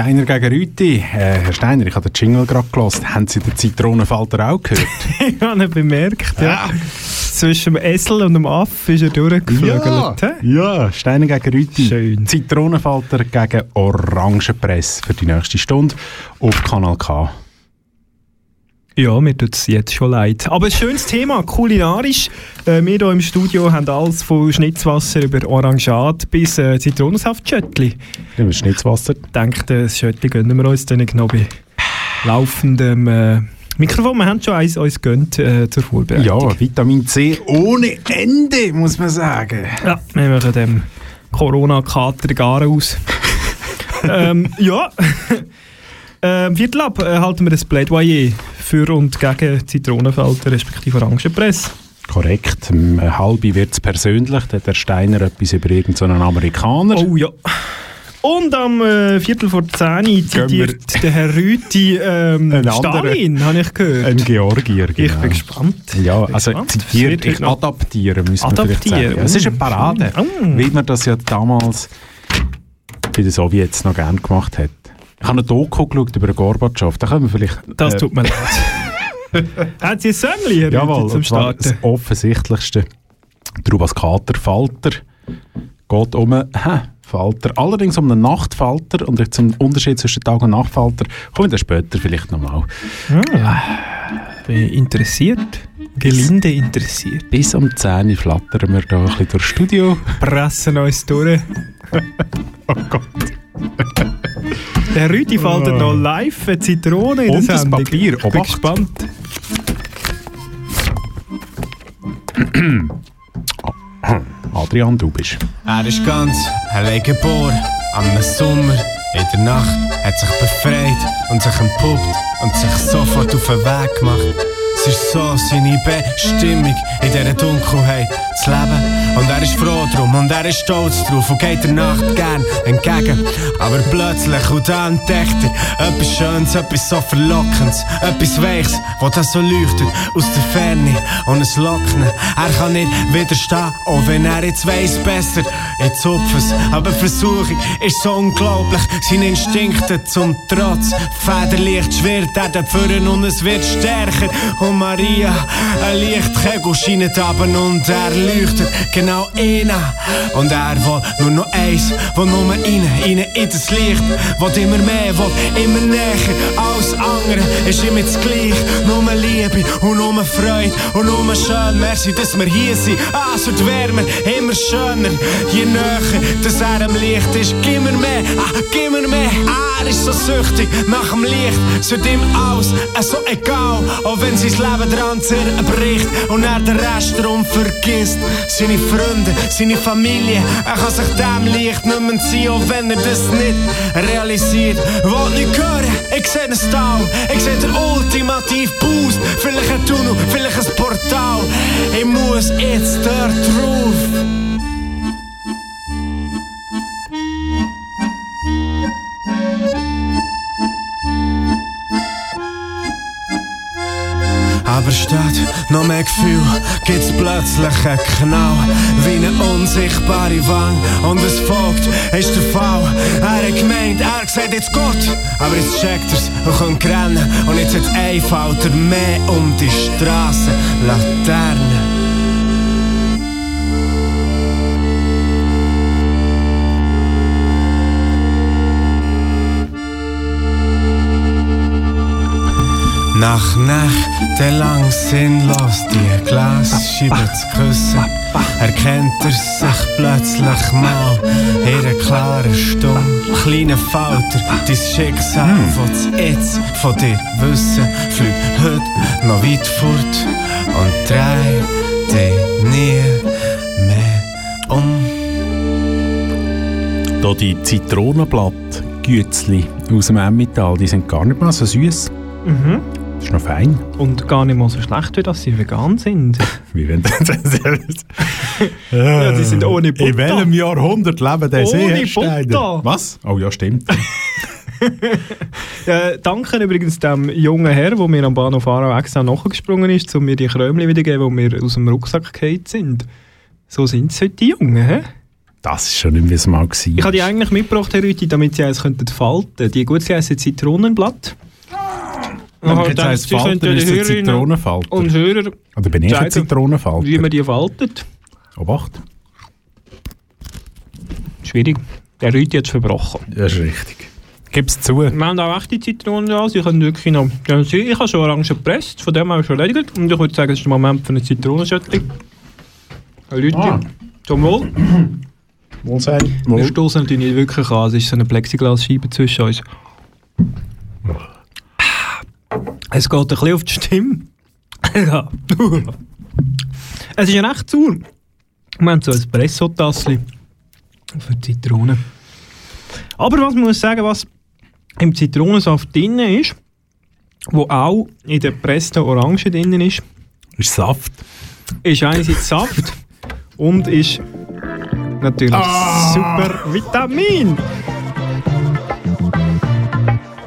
Steiner gegen Rüti. Äh, Herr Steiner, ich habe den Jingle gerade gelesen. Haben Sie den Zitronenfalter auch gehört? ich habe ihn bemerkt, ja. Zwischen dem Esel und dem Aff ist er durchgeflügelt. Ja, ja, Steiner gegen Rüti. Schön. Zitronenfalter gegen Orangenpress für die nächste Stunde auf Kanal K. Ja, mir tut es jetzt schon leid. Aber ein schönes Thema, kulinarisch. Äh, wir hier im Studio haben alles von Schnitzwasser über Orangat bis äh, Zitronensaftschöttli. Nehmen wir Schnitzwasser. Ich denke, das Schöttli gönnen wir uns dann noch bei laufendem äh, Mikrofon. Wir haben schon eins uns gönnt äh, zur Vorbereitung. Ja, Vitamin C ohne Ende, muss man sagen. Ja, wir machen dem Corona-Kater gar aus. ähm, ja, ähm, Viertel ab äh, halten wir das Plädoyer für und gegen Zitronenfalter respektive Orangenpresse. Korrekt. Um halbe wird es persönlich. Da hat der Steiner etwas über irgendeinen Amerikaner. Oh ja. Und am äh, Viertel vor zehn zitiert der Herr Rüti ähm, Ein. Stalin, habe ich gehört. Ein Georgier, genau. Ich bin gespannt. Ja, Bin also gespannt. zitiert, ich adaptiere, müssen wir vielleicht Adaptieren, sagen. Es ist eine mm, Parade, mm. wie man das ja damals bei den Sowjets noch gern gemacht hat. Ich habe eine Doku geschaut über den Gorbatschow, da können wir vielleicht... Das äh, tut mir leid. Haben Sie ein Sömmli, Jawohl, zum Starten? das offensichtlichste. Der Rubas Kater Falter geht um einen Falter, allerdings um einen Nachtfalter und zum Unterschied zwischen Tag- und Nachtfalter komme ich dann später vielleicht nochmal. Ah, bin interessiert. Gelinde interessiert. Bis um 10 Uhr flattern wir da ein bisschen durchs Studio. Pressen uns durch. Oh Gott. Der Rüdi faltet noch live eine Zitrone in Und das Sendung. Papier. Ich bin gespannt. Adrian, du bist. Er ist ganz allein geboren, am Sommer, in der Nacht, hat sich befreit und sich entpuppt und sich sofort auf den Weg gemacht. Es ist so seine Bestimmung, in dieser Dunkelheit zu leben. Und er ist froh drum und er ist stolz drauf und geht der Nacht gern entgegen. Aber plötzlich, und dann entdeckt er etwas Schönes, etwas so Verlockendes, etwas Weiches, wo das so leuchtet aus der Ferne und es lockt ihn. Er kann nicht widerstehen, auch wenn er jetzt weiss besser. Jetzt zupf es, aber die Versuchung ist so unglaublich. Seine Instinkte zum Trotz. Federlicht schwirrt er da vorne und es wird stärker. Und Maria, ein Lichtkegel scheint ab und er leuchtet genau an. Und er will nur noch eins, will nur rein, rein in das Licht. Will immer mehr, will immer näher. Alles andere ist ihm jetzt gleich. Nur Liebe und nur Freude und nur schön. Merci, dass wir hier sind. Ah, es wird wärmer, immer schöner. Je näher, dass er am Licht ist. Gib mir mehr, ah, gib mir mehr. Er ist so süchtig nach dem Licht. Es wird ihm alles so egal. Auch wenn sein Leben dran zerbricht und er den Rest darum vergisst. Seine Freunde, seine Familie. Er kann sich dem Licht nicht mehr ziehen, auch wenn er das nicht realisiert. Wollt nicht hören, ich seh einen Stau. Ich seh den ultimativ Boost. Vielleicht ein Tunnel, vielleicht ein Portal. Ich muss jetzt dort drauf. Aber statt noch mehr Gefühl gibt's plötzlich einen Knall. Wie eine unsichtbare Wand. Und es folgt, ist der Fall. Er hat gemeint, er sieht jetzt Gott. Aber jetzt checkt er's und kommt rennen. Und jetzt hat ein Falter mehr um die Straße. Laterne. Nach nächtelang sinnlos die Glasscheibe zu küssen, erkennt er sich plötzlich mal in einer klaren Stunde. Kleiner Falter, dein Schicksal, das jetzt von dir wissen, fliegt heute noch weit fort und dreh dich nie mehr um. Da die Zitronenblatt-Gützli aus dem Emmental, die sind gar nicht mal so süß. Mhm. Das ist noch fein. Und gar nicht mal so schlecht, wie dass sie vegan sind. Wie wenn Ja, die sind ohne Butter. In welchem Jahrhundert leben die Ohne? Butter. Was? Oh ja, stimmt. Äh, danke übrigens dem jungen Herr, der mir am Bahnhof Aarau extra nachgesprungen ist, um mir die Krömli wiederzugeben, die mir aus dem Rucksack gefallen sind. So sind es heute die Jungen, hä? Das ist schon nicht mehr, es mal war. Ich habe die eigentlich mitgebracht, Herr Rüthi, damit sie eins könnten falten. Die gut heissen Zitronenblatt. Wenn Aha, jetzt dann- heisst Sie Falter, könnten ist den es ein Zitronenfalter. Und Hörer Oder bin ich ein Zitronenfalter? wie man die faltet. Obacht. Schwierig. Der hat es verbrochen. Das ist richtig. Gib's zu. Wir haben auch echte Zitronen da. Sie können wirklich noch... Ich habe schon Orangen gepresst, von dem habe ich schon erledigt. Und ich würde sagen, es ist der Moment für eine Zitronenschöttli. Rüthi, Ah. zum Wohl. Wohl sein. Wir stoßen natürlich nicht wirklich an. Es ist so eine Plexiglasscheibe zwischen uns. Es geht ein bisschen auf die Stimme. Ja. es ist recht sauer. Wir haben so ein Espresso-Tassli für die Zitrone. Aber was muss sagen, was im Zitronensaft drin ist, wo auch in der gepressten Orange drin ist, Ist Saft. ist einerseits Saft und ist natürlich super Vitamin.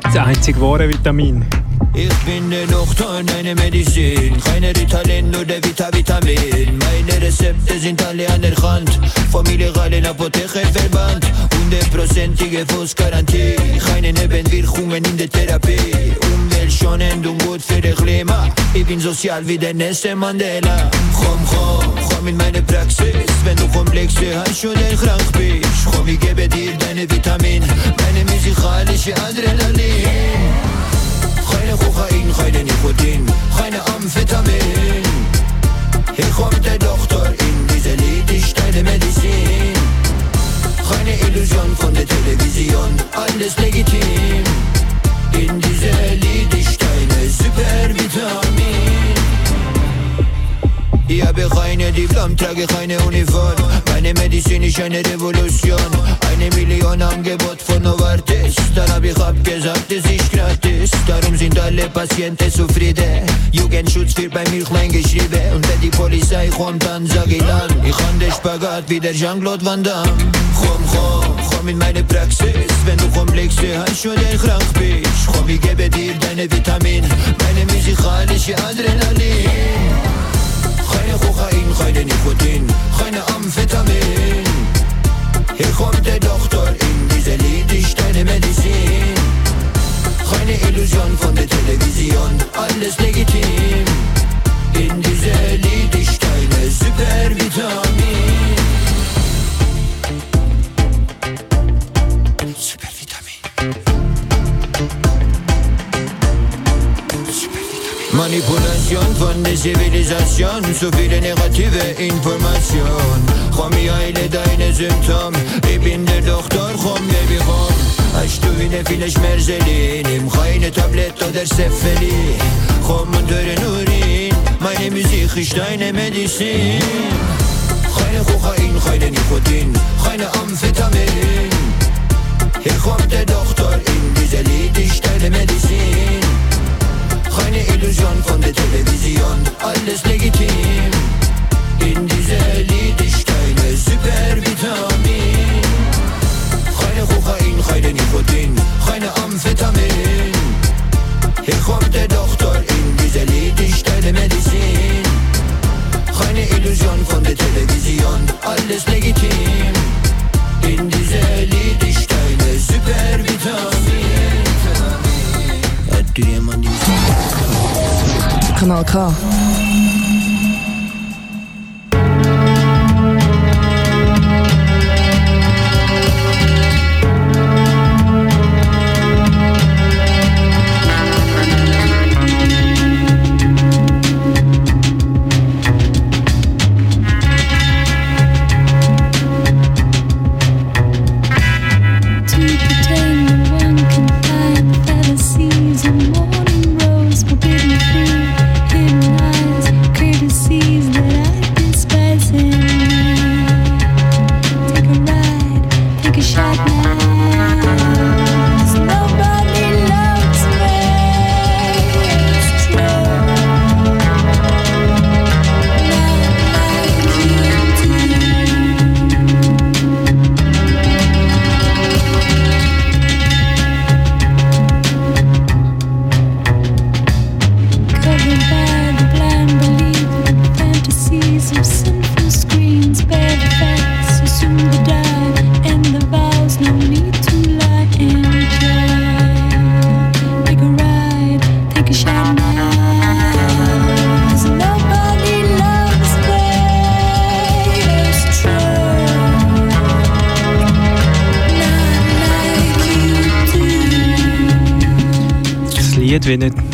Das einzige wahre Vitamin. Ich bin der Doktor, deine Medizin. Keine Ritalin, nur der Vita Vitamin. Meine Rezepte sind alle anerkannt. Vom illegalen Apothekerverband. Hundertprozentige Fußgarantie. Keine Nebenwirkungen in der Therapie. Umweltschonend und gut für das Klima. Ich bin sozial wie der nächste Mandela. Komm, komm, komm in meine Praxis. Wenn du komplexe hast oder krank bist. Komm, ich gebe dir deine Vitamin. Meine musikalische Adrenalin. Keine Kokain, keine Nikotin, keine Amphetamin. Hier kommt der Doktor in diese Lied, ist deine Medizin. Keine Illusion von der Television, alles legitim. In diese Lied ist deine Supervitamin. Ich habe keine Diplom, trage keine Uniform. Meine Medizin ist eine Revolution. Eine Million Angebot von Novartis. Dann hab ich abgesagt, es ist gratis. Darum sind alle Patienten zufrieden. Jugendschutz wird bei mir klein geschrieben. Und wenn die Polizei kommt, dann sag ich dann, ich kann den Spagat wie der Jean-Claude Van Damme. Komm, komm, komm in meine Praxis. Wenn du Komplexe hast oder krank bist. Komm, ich gebe dir deine Vitamin. Meine musikalische Adrenalin. Keine Kokain, keine Nikotin, keine Amphetamin. Hier kommt der Doktor in diese Lied, ist deine Medizin. Keine Illusion von der Television, alles legitim. In diese Lied ist deine. Supervitamin. Manipulation von der Zivilisation, so viele negative Information. Komm, ich heile deine Symptome, ich bin der Doktor, komm, Baby, komm. Wieder viele Schmerzen, nimm keine Tablette oder Cephali. Komm und höre nur hin, meine Musik ist deine Medizin. Keine Kokain, keine Nikotin, keine Amphetamin. Hier kommt der Doktor in diese Lied, ist deine Medizin. Keine Illusion von der Television, alles legitim. In dieser Lied ist deine Supervitamin. Keine Kokain, keine Nikotin, keine Amphetamin. Hier kommt der Doktor in dieser Lied ist deine Medizin. Keine Illusion von der Television, Kanal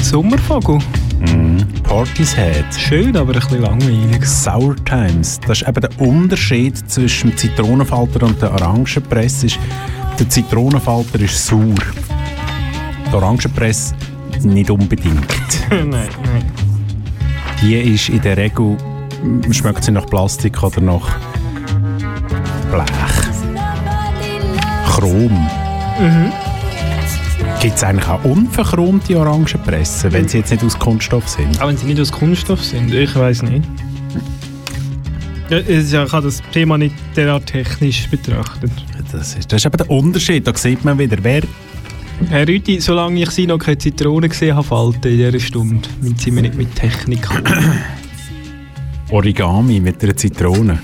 Sommervogel. Portishead. Schön, aber ein bisschen langweilig. Sour Times. Das ist eben der Unterschied zwischen dem Zitronenfalter und der Orangenpresse. Ist, der Zitronenfalter ist sauer. Die Orangenpresse nicht unbedingt. nein, nein. Die ist in der Regel, schmeckt sie nach Plastik oder nach Blech. Chrom. Gibt es eigentlich auch unverchromte Orangenpressen, wenn sie jetzt nicht aus Kunststoff sind? Auch wenn sie nicht aus Kunststoff sind, ich weiß nicht. Ja, ich habe das Thema nicht derart technisch betrachtet. Das ist, das ist eben der Unterschied. Da sieht man wieder, wer Herr Rüti, solange ich Sie noch keine Zitrone gesehen habe, falten in dieser Stunde, sind wir nicht mit Technik. Origami mit einer Zitrone.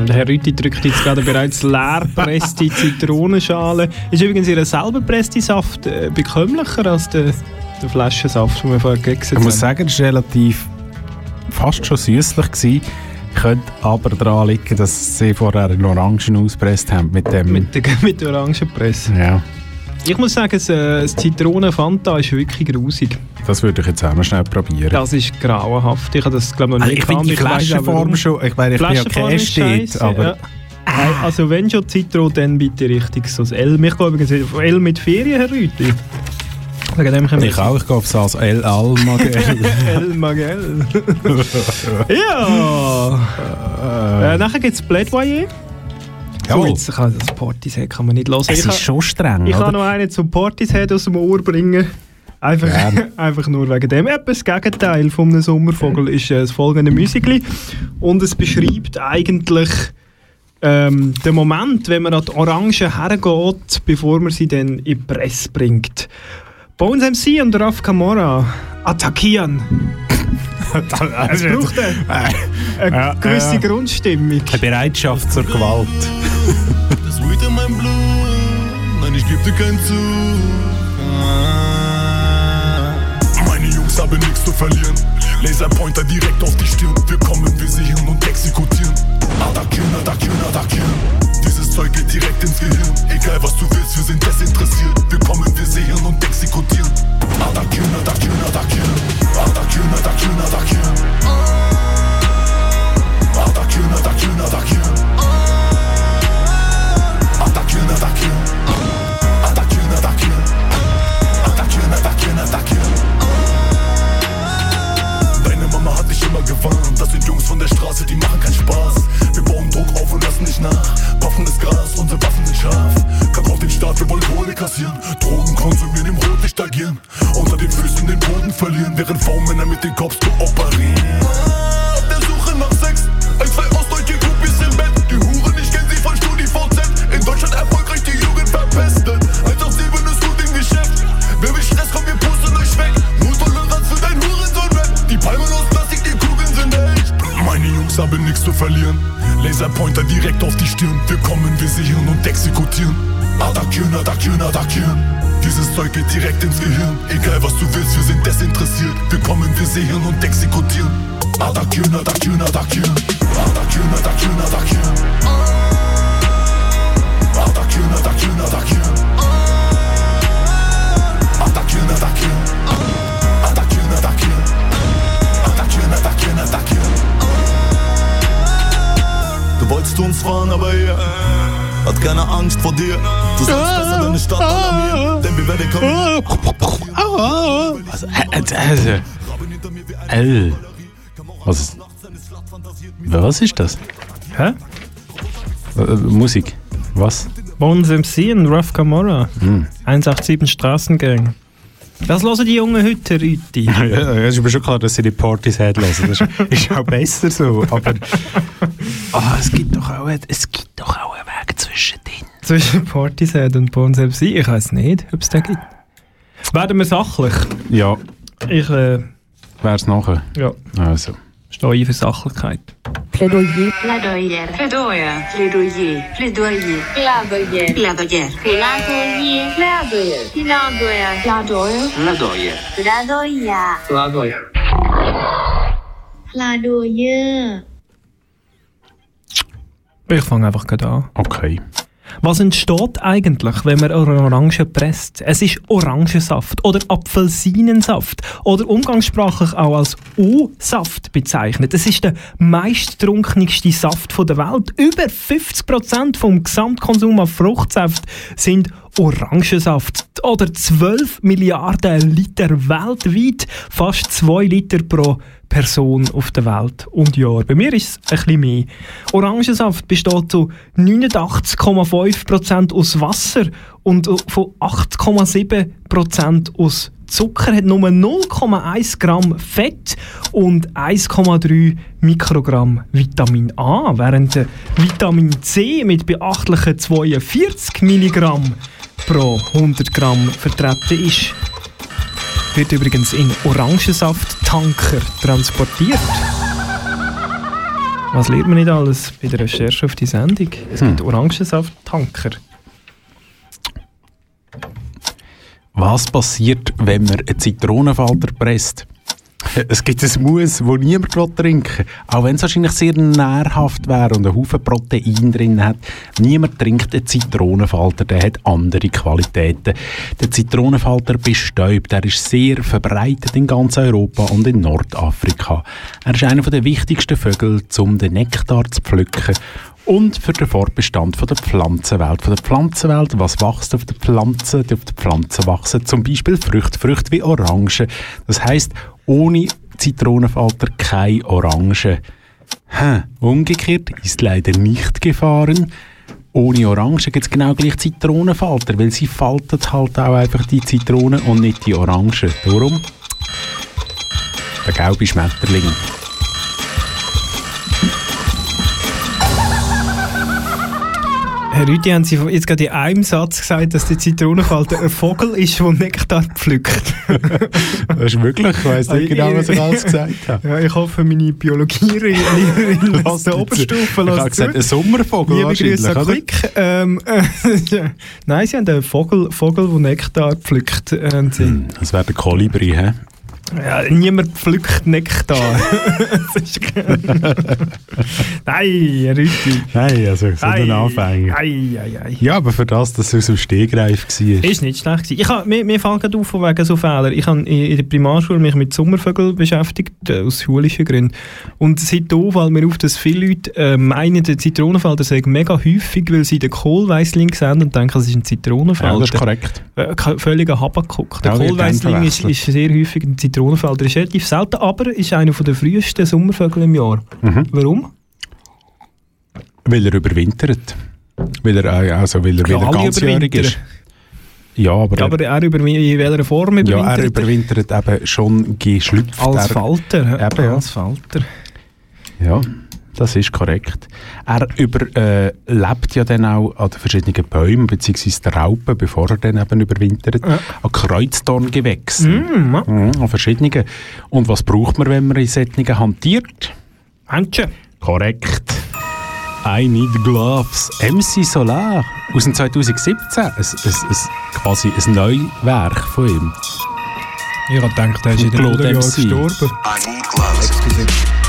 Und Herr Rüti drückt jetzt gerade bereits leer gepresste Zitronenschale. Ist übrigens Ihr selber gepresste Saft äh, bekömmlicher als der, der Flaschensaft, den wir vorher gegessen Ich muss haben? sagen, es war relativ fast schon süßlich. Gewesen. Könnte aber daran liegen, dass sie vorher einen Orangen ausgepresst haben mit dem. Mit der, mit der Orangenpresse. ja, Ich muss sagen, das, äh, das Zitronen-Fanta ist wirklich grusig. das würde ich jetzt auch mal schnell probieren. Das ist grauenhaft. Ich habe das, glaube ich, noch Also nie ich finde die Flaschenform warum. schon, ich meine, ich bin ja kein scheisse, aber ja. Nein, Also wenn schon Zitro, dann bitte richtig so das L. Mich glaube übrigens auf L mit Ferien, Herr wir ich auch, ich gehe auf das El Almagel. El Magel. ja! äh, nachher gibt es Plädoyer. Oh, Jawohl. jetzt kann das Portishead kann man nicht hören. Es Ich, ist kann, schon streng, ich kann oder? noch einen zum Portishead aus dem Ohr bringen. Einfach, einfach nur wegen dem. Etwas das Gegenteil von einem Sommervogel ist äh, das folgende Musikli. Und es beschreibt eigentlich ähm, den Moment, wenn man an die Orange hergeht, bevor man sie dann in die Presse bringt. Bones MC und Raf Camora attackieren. Es braucht eine, eine gewisse. Grundstimmung. Eine Bereitschaft zur Gewalt. Das Weed in meinem Blut, nein, ich geb dir keinen Zug. Ah. Meine Jungs haben nichts zu verlieren. Laserpointer direkt auf die Stirn. Wir kommen, wir sehen und exekutieren. Attackieren, attackieren, attackieren. Dieses Zeug geht direkt ins Gehirn. Egal was du willst, wir sind desinteressiert. Wir kommen, wir sehen und exekutieren. Attackieren, attackieren, attackieren. Attackieren, attackieren, attackieren. Attackieren, attackieren, attackieren. Attackieren, attackieren. Attackieren, attackieren. Attackieren, attackieren, attackieren. Deine Mama hat dich immer gewarnt. Das sind Jungs von der Straße, die machen keinen Spaß. Wir bauen Druck auf und lassen nicht nach. Waffen ist Gras, unsere Waffen sind scharf. Kack auf den Staat, wir wollen Kohle kassieren. Drogen konsumieren, im Rotlicht agieren. Unter den Füßen den Boden verlieren, während V-Männer mit den Cops kooperieren. Auf der Suche nach Sex. Ein, zwei Jungs haben nichts zu verlieren. Laserpointer direkt auf die Stirn. Wir kommen, wir sehen und exekutieren. Attackieren, attackieren, attackieren. Dieses Zeug geht direkt ins Gehirn. Egal was du willst, wir sind desinteressiert. Wir kommen, wir sehen und exekutieren. Attackieren, attackieren, attackieren. Attackieren, attackieren, attackieren. Attackieren, attackieren, attackieren. Attackieren, attackieren. Attackieren, attackieren. Attackieren, attackieren, attackieren. Du wolltest uns fahren, aber er hat keine Angst vor dir. Du sollst besser deine Stadt alarmieren, denn wir werden kommen. Also, äh, also, L. Was, was ist das? Hä? Äh, äh, Musik. Was? Bones MC und Rough Camorra. Hm. 187 Strassengang. Das hören die Jungen heute, Rüti. Ja, es ist mir schon klar, dass sie die Partys hören. Das ist, ist auch besser so. Aber ah, es, gibt doch auch, es gibt doch auch einen Weg zwischen denen. Zwischen Portishead und Bones MC. Ich weiß nicht, ob es den gibt. Werden wir sachlich? Ja, Ich äh, wäre es nachher. ja, Also. Stehe ein für Sachlichkeit. Plädoyer. Plädoyer. Plädoyer. Plädoyer. Plädoyer. Plädoyer. Plädoyer. Plädoyer. Plädoyer. Plädoyer. Plädoyer. Plädoyer. Plädoyer. Ich fange einfach gerade an. Okay. Was entsteht eigentlich, wenn man Orange presst? Es ist Orangensaft oder Apfelsinensaft oder umgangssprachlich auch als O-Saft bezeichnet. Es ist der meisttrunkenigste Saft der Welt. Über 50% vom Gesamtkonsum an Fruchtsaft sind Orangensaft oder 12 Milliarden Liter weltweit, fast 2 Liter pro Person auf der Welt und Jahr. Bei mir ist es ein bisschen mehr. Orangensaft besteht zu 89,5% aus Wasser und von 8,7% aus Zucker hat nur 0,1 Gramm Fett und 1,3 Mikrogramm Vitamin A, während Vitamin C mit beachtlichen 42 Milligramm pro 100 Gramm vertreten ist. Wird übrigens in Orangensaft-Tanker transportiert. Was lernt man nicht alles bei der Recherche auf die Sendung? Es gibt hm. Orangensaft-Tanker. Was passiert, wenn man einen Zitronenfalter presst? Es gibt ein Mousse, das niemand trinken will. Auch wenn es wahrscheinlich sehr nährhaft wäre und einen Haufen Protein drin hat. Niemand trinkt einen Zitronenfalter, der hat andere Qualitäten. Der Zitronenfalter bestäubt. Er ist sehr verbreitet in ganz Europa und in Nordafrika. Er ist einer der wichtigsten Vögel, um den Nektar zu pflücken und für den Fortbestand von der Pflanzenwelt. Von der Pflanzenwelt, was wächst auf der Pflanze? Auf der Pflanze wachsen zum Beispiel Früchte, Früchte wie Orangen. Das heißt, ohne Zitronenfalter keine Orange. Hm, umgekehrt ist leider nicht gefahren. Ohne Orange gibt es genau gleich Zitronenfalter, weil sie faltet halt auch einfach die Zitrone und nicht die Orange. Darum der gelbe Schmetterling. Herr Rüdi, haben Sie jetzt gerade in einem Satz gesagt, dass der Zitronenfalter ein Vogel ist, der Nektar pflückt. das ist wirklich, ich weiss nicht genau, was ich alles gesagt habe. Ja, ich hoffe, meine Biologie-Lehrerin lässt der Oberstufe Ich habe gesagt, ein Sommervogel Liebe Grüße an Klick. Ähm, äh, Nein, Sie haben einen Vogel, Vogel der Nektar pflückt. Äh, hm, das wäre der Kolibri, hä? Ja, niemand pflückt Nektar. Nein, Rüti. Nein, also so ein Anfänger. Ei, ei, ei. Ja, aber für das, dass es aus dem Stegreif war. Ist nicht schlecht. Ich hab, mir, mir fällt auf wegen so Fehler. Ich habe in der Primarschule mich mit Sommervögeln beschäftigt, äh, aus schulischen Gründen. Und seit da fällt mir auf, dass viele Leute äh, meinen, der Zitronenfalter sei mega häufig, weil sie den Kohlweisling sehen und denken, es ist ein Zitronenfalter. Ja, das ist korrekt. Äh, völliger Habakuk. Der ja, Kohlweisling ist, ist sehr häufig ein Zitronenfalter. Zitronenfelder ist relativ selten, aber ist einer der frühesten Sommervögel im Jahr. Mhm. Warum? Weil er überwintert. Weil er, äh, also weil er wieder ganzjährig ist. Ja, aber, ja, aber er über, in welcher Form überwintert? Ja, er überwintert eben schon geschlüpft. Als Falter. Eben, ja. Als Falter. Ja. Das ist korrekt. Er überlebt äh, ja dann auch an den verschiedenen Bäumen bzw. den Raupen, bevor er dann eben überwintert, ja. an Kreuzdorngewächsen. Mm, mhm, an verschiedenen. Und was braucht man, wenn man in solchen hantiert? Händchen. Korrekt. I Need Gloves. MC Solar aus dem 2017. Ein, ein, ein, quasi ein Neuwerk von ihm. Ich habe gedacht, er ist in den Jahren gestorben. I Need Gloves. Excuse.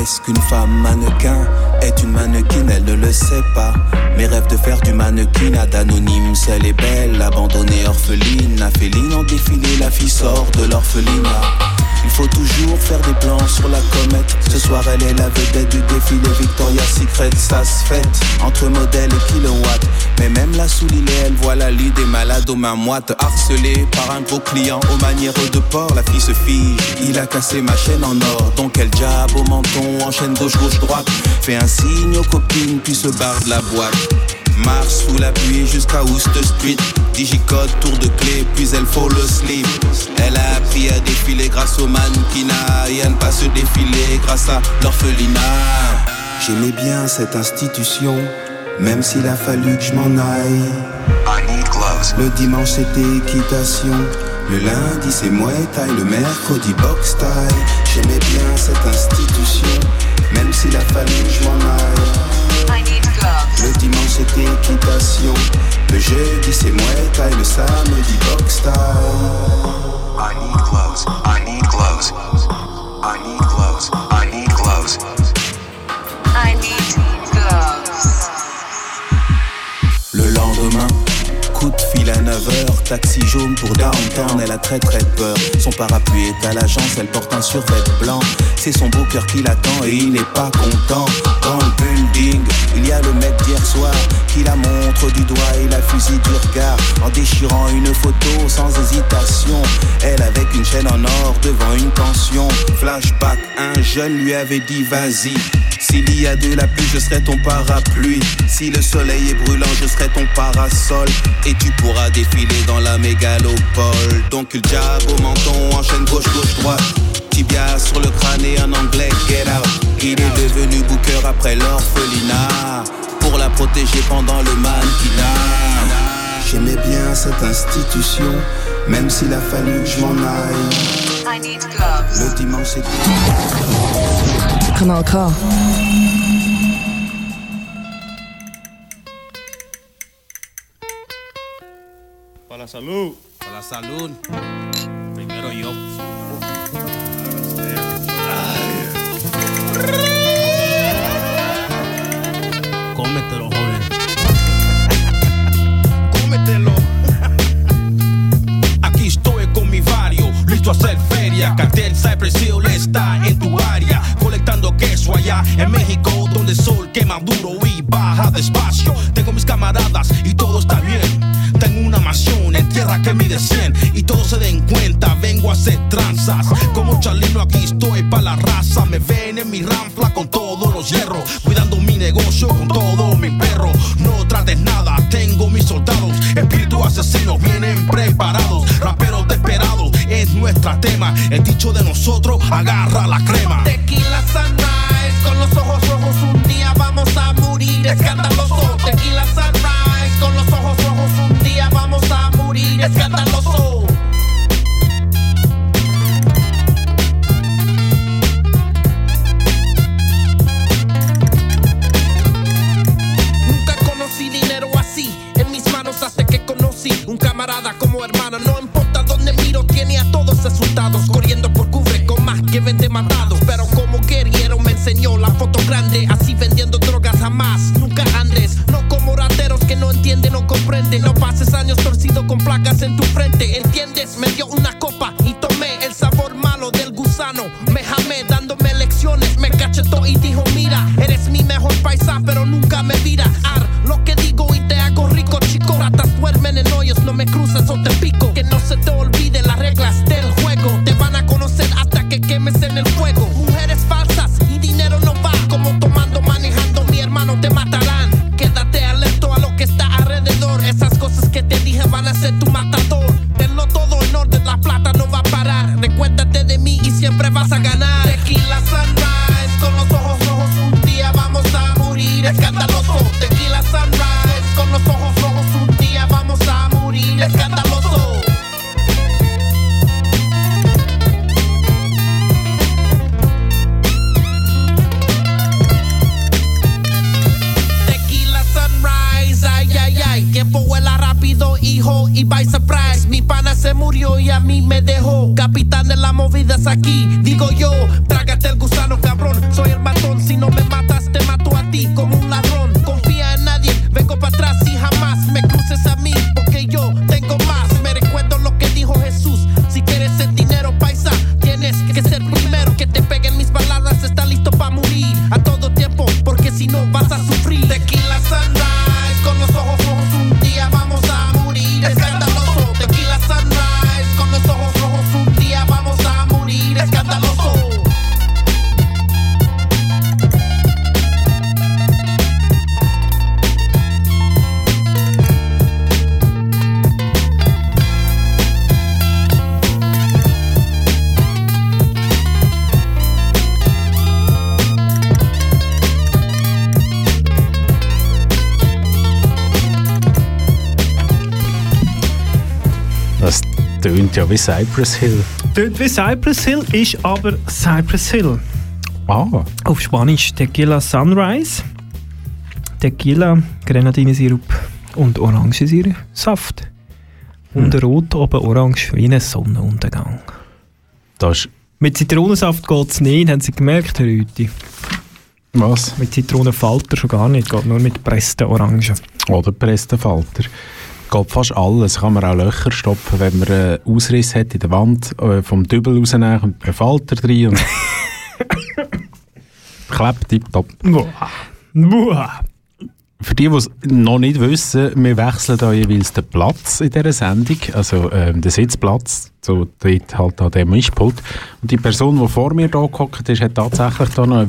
Est-ce qu'une femme mannequin est une mannequin Elle ne le sait pas. Mes rêves de faire du mannequin d'anonyme, seule et belle, abandonnée orpheline. La féline en défilé, la fille sort de l'orphelinat. Il faut toujours faire des plans sur la comète. Ce soir, elle est la vedette du défilé Victoria's Secret. Ça se fête entre modèles et kilowatts. Mais même la soulignée, elle voit la des malades aux mains moites. Harcelée par un gros client aux manières de porc. La fille se fige. Il a cassé ma chaîne en or. Donc elle jab au menton, enchaîne gauche, gauche, droite. Fait un signe aux copines, puis se barre de la boîte. Marche sous la pluie jusqu'à Worcester Street. Digicode, tour de clé, puis elle faut le slip. Elle a appris à défiler grâce au mannequinat et à ne pas se défiler grâce à l'orphelinat. J'aimais bien cette institution, même s'il a fallu que je m'en aille. Le dimanche c'était équitation. Le lundi c'est Muay Thai, le mercredi box style. J'aimais bien cette institution, même s'il a fallu que je m'en aille. Le dimanche c'était équitation. Le jeudi c'est Muay Thai, le samedi box style. I need gloves. I need gloves. Taxi jaune pour downtown, elle a très très peur. Son parapluie est à l'agence, elle porte un survêt blanc. C'est son beau cœur qui l'attend et il n'est pas content. Dans le building, il y a le mec d'hier soir qui la montre du doigt et la fusille du regard. En déchirant une photo sans hésitation, elle avec une chaîne en or devant une pension. Flashback, un jeune lui avait dit vas-y. S'il y a de la pluie, je serai ton parapluie. Si le soleil est brûlant, je serai ton parasol. Et tu pourras défiler dans la mégalopole. Donc il jab au menton, enchaîne gauche, gauche, droite. Tibia sur le crâne et en anglais, get out. Il est devenu booker après l'orphelinat. Pour la protéger pendant le mannequinat. J'aimais bien cette institution, même s'il a fallu que je m'en aille. I need gloves. Le dimanche, c'est Kanal K. Para la salud. Para la salud. Primero yo. Cómetelo, joven. Cómetelo. Aquí estoy con mi vario, listo a hacer feria. Cartel Cypress Hill está en tu área, colectando queso allá en México, donde el sol quema duro y baja despacio. Tengo mis camaradas y que mide 100 y todos se den cuenta, vengo a hacer tranzas. Como Charlino aquí estoy pa' la raza, me ven en mi ranfla con todos los hierros, cuidando mi negocio con todo mi perro. No trates nada, tengo mis soldados, espíritus asesinos vienen preparados, raperos desesperados, es nuestra tema. El dicho de nosotros, agarra la crema. Tequila sunrise, con los ojos rojos un día vamos a morir escandaloso. Tequila sunrise, rescatan los wie Cypress Hill. Dort wie Cypress Hill ist aber Cypress Hill. Ah. Auf Spanisch Tequila Sunrise. Tequila, Grenadinesirup und Orangensaft. Unten rot, oben orange, wie ein Sonnenuntergang. Das Mit Zitronensaft geht es nicht, haben Sie gemerkt, Herr Rüti? was? Mit Zitronenfalter schon gar nicht, geht nur mit gepressten Orangen. Oder pressten Falter. Geht fast alles. Kann man auch Löcher stopfen, wenn man einen Ausriss hat in der Wand, äh, vom Dübel rausnehmen, kommt ein Falter rein und klebt tipptopp. Für die, die es noch nicht wissen, wir wechseln da jeweils den Platz in dieser Sendung, also ähm, den Sitzplatz, so dort halt an dem Mischpult. Und die Person, die vor mir da gehockt ist, hat tatsächlich da noch einen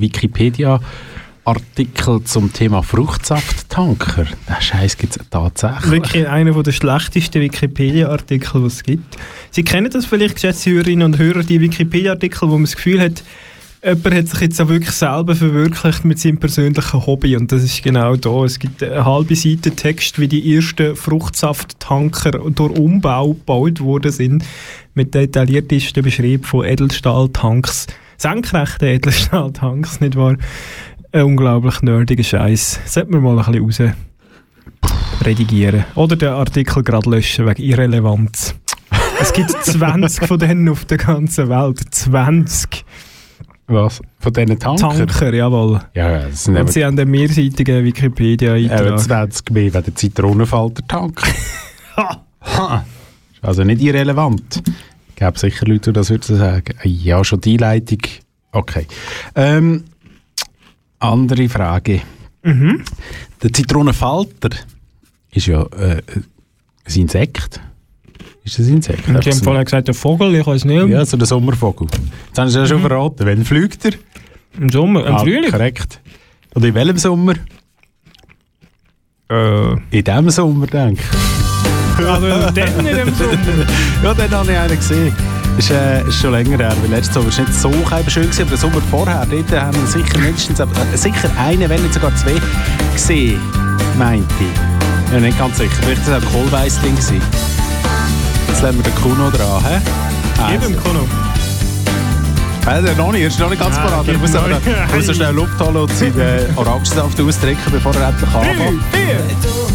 Wikipedia-Artikel zum Thema Fruchtsafttanker. Den Scheiß gibt es tatsächlich. Wirklich einer der schlechtesten Wikipedia-Artikel, die es gibt. Sie kennen das vielleicht, geschätzte Hörerinnen und Hörer, die Wikipedia-Artikel, wo man das Gefühl hat, jemand hat sich jetzt auch wirklich selber verwirklicht mit seinem persönlichen Hobby und das ist genau da. Es gibt eine halbe Seite Text, wie die ersten Fruchtsafttanker durch Umbau gebaut worden sind, mit detailliertesten Beschrieb von Edelstahltanks, senkrechten Edelstahltanks, nicht wahr? Ein unglaublich nerdiger Scheiß. Sollte man mal ein bisschen raus redigieren. Oder den Artikel gerade löschen wegen Irrelevanz. Es gibt 20 von denen auf der ganzen Welt. 20 Was? Von diesen Tankern? Tanker, jawohl. Ja, das sind Und sie haben einen mehrseitigen Wikipedia-Eintrag. 20 mehr wie der Zitronenfalter-Tank. Ha. Ist Also nicht irrelevant. Es gäbe sicher Leute, die das würden sagen. Ja, schon die Einleitung. Okay. Ähm, andere Frage. Mhm. Der Zitronenfalter ist ja äh, ein Insekt. Ist das ein Insekt? Sie haben vorher gesagt, der Vogel, ich weiß nicht. ja, so der Sommervogel. Jetzt haben sie ja schon verraten. Wann fliegt er? Im Sommer, im Ah, Frühling. Korrekt. Oder in welchem Sommer? Äh, In diesem Sommer, denke ich. also dann in dem Sommer. Ja, den habe ich einen gesehen. Ist, äh, ist schon länger her, weil letztes Sommer war nicht so schön, gewesen, aber der Sommer vorher, dort haben wir sicher mindestens, äh, sicher einen, wenn nicht sogar zwei gesehen, meinte ich. Ja, nicht ganz sicher. Vielleicht war es auch ein Kohlweissling. gewesen. Jetzt lassen wir den Kuno dran, hä? Gib ihm. Also, noch nicht, er ist noch nicht ganz Ja, parat. Er muss aber noch. er muss so schnell Luft holen und seinen Orangensaft austrinken, bevor er endlich anfängt. Vier. Du,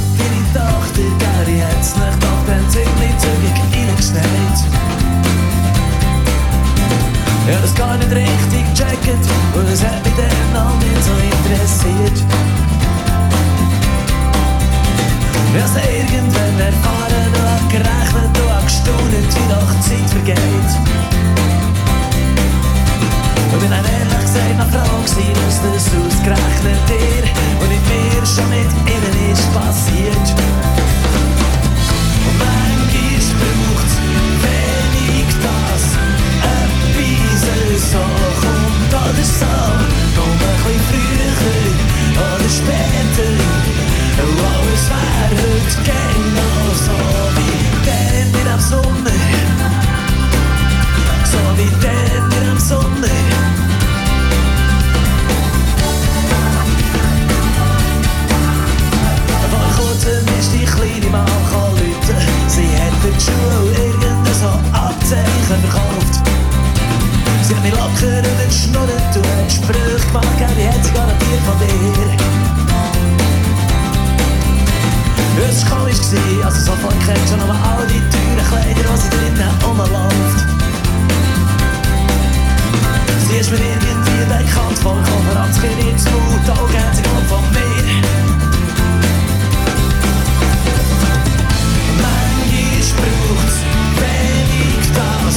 Ja, das gar nicht richtig checket, und es hat mich dann auch nicht so interessiert. Ich hab's irgendwann erfahren und hab gerechnet und hab gestaunt, wie doch die Zeit vergeht. Ich bin dann ehrlich gesagt noch froh gewesen, dass das ausgerechnet dir und nicht mir schon mit ihnen ist passiert. Etwas so kommt oder so, noch ein bisschen früher oder später. Und alles wär heute genau so wie dann in am Sommer, so wie dann in am Sommer. Vor kurzem ist die kleine Mann rufen. Sie hat für die Schule irgendein so Abzeichen verkauft. Sie hat mich locker über die Schnurren hat Sprüche gemacht, hat sie garantiert von dir. Es war komisch, gewesen, also sofort kennt schon aber all die teuren Kleider, die sie drinnen rumläuft. Sie ist mir irgendwie bekannt vorgekommen, als Kind ins Mut, auch kennt sie von mir. Braucht's wenig das,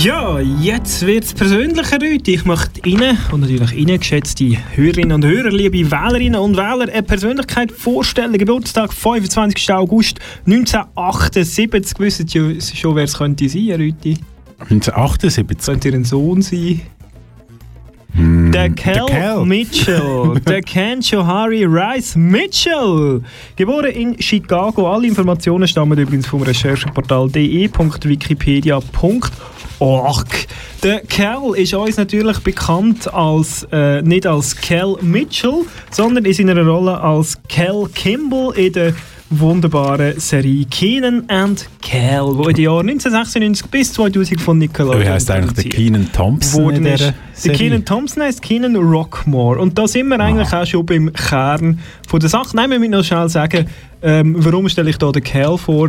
Ja, jetzt wird es persönlicher, Leute. Ich möchte Ihnen und natürlich Ihnen, geschätzte Hörerinnen und Hörer, liebe Wählerinnen und Wähler, eine Persönlichkeit vorstellen. Geburtstag 25. August 1978. Wisst ihr schon, wer es könnte sein, Rüti? 1978? Könnte ihr ein Sohn sein? Hm, Der Kel, Kel. Mitchell, der Ken Johari Rice Mitchell, geboren in Chicago. Alle Informationen stammen übrigens vom Rechercheportal de.wikipedia.org. Der Kel ist uns natürlich bekannt als äh, nicht als Kel Mitchell, sondern in seiner Rolle als Kel Kimball in der wunderbaren Serie Keenan and Kel, wo in den Jahren 1996 bis 2000 von Nickelodeon Wie heisst eigentlich der Keenan Thompson in Der Serie? Keenan Thompson heißt Keenan Rockmore. Und da sind wir eigentlich auch schon beim Kern von der Sache. Nein, wir müssen noch schnell sagen, ähm, warum stelle ich da den Cal vor?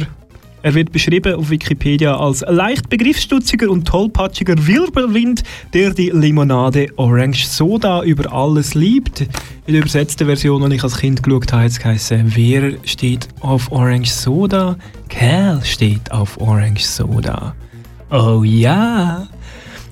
Er wird beschrieben auf Wikipedia als leicht begriffsstutziger und tollpatschiger Wirbelwind, der die Limonade Orange Soda über alles liebt. In der übersetzten Version, die ich als Kind geschaut habe, hat es geheißen, wer steht auf Orange Soda? Cal steht auf Orange Soda. Oh ja.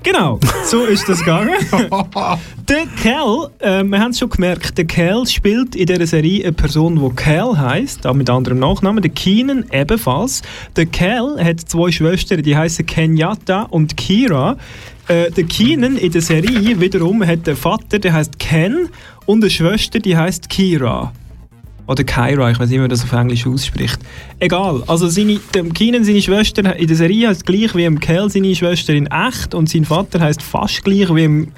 Genau, so ist das gegangen. der Cal, äh, wir haben es schon gemerkt, der Cal spielt in dieser Serie eine Person, die Cal heisst, auch mit anderem Nachnamen. Der Keenan ebenfalls. Der Cal hat zwei Schwestern, die heißen Kenyatta und Kira. Äh, der Keenan in der Serie wiederum hat einen Vater, der heißt Ken, und eine Schwester, die heißt Kira. Oder Kyra, ich weiß nicht, wie man das auf Englisch ausspricht. Egal, also seine, dem Keenan, seine Schwester in der Serie heißt gleich wie im Kel seine Schwester in echt und sein Vater heißt fast gleich wie im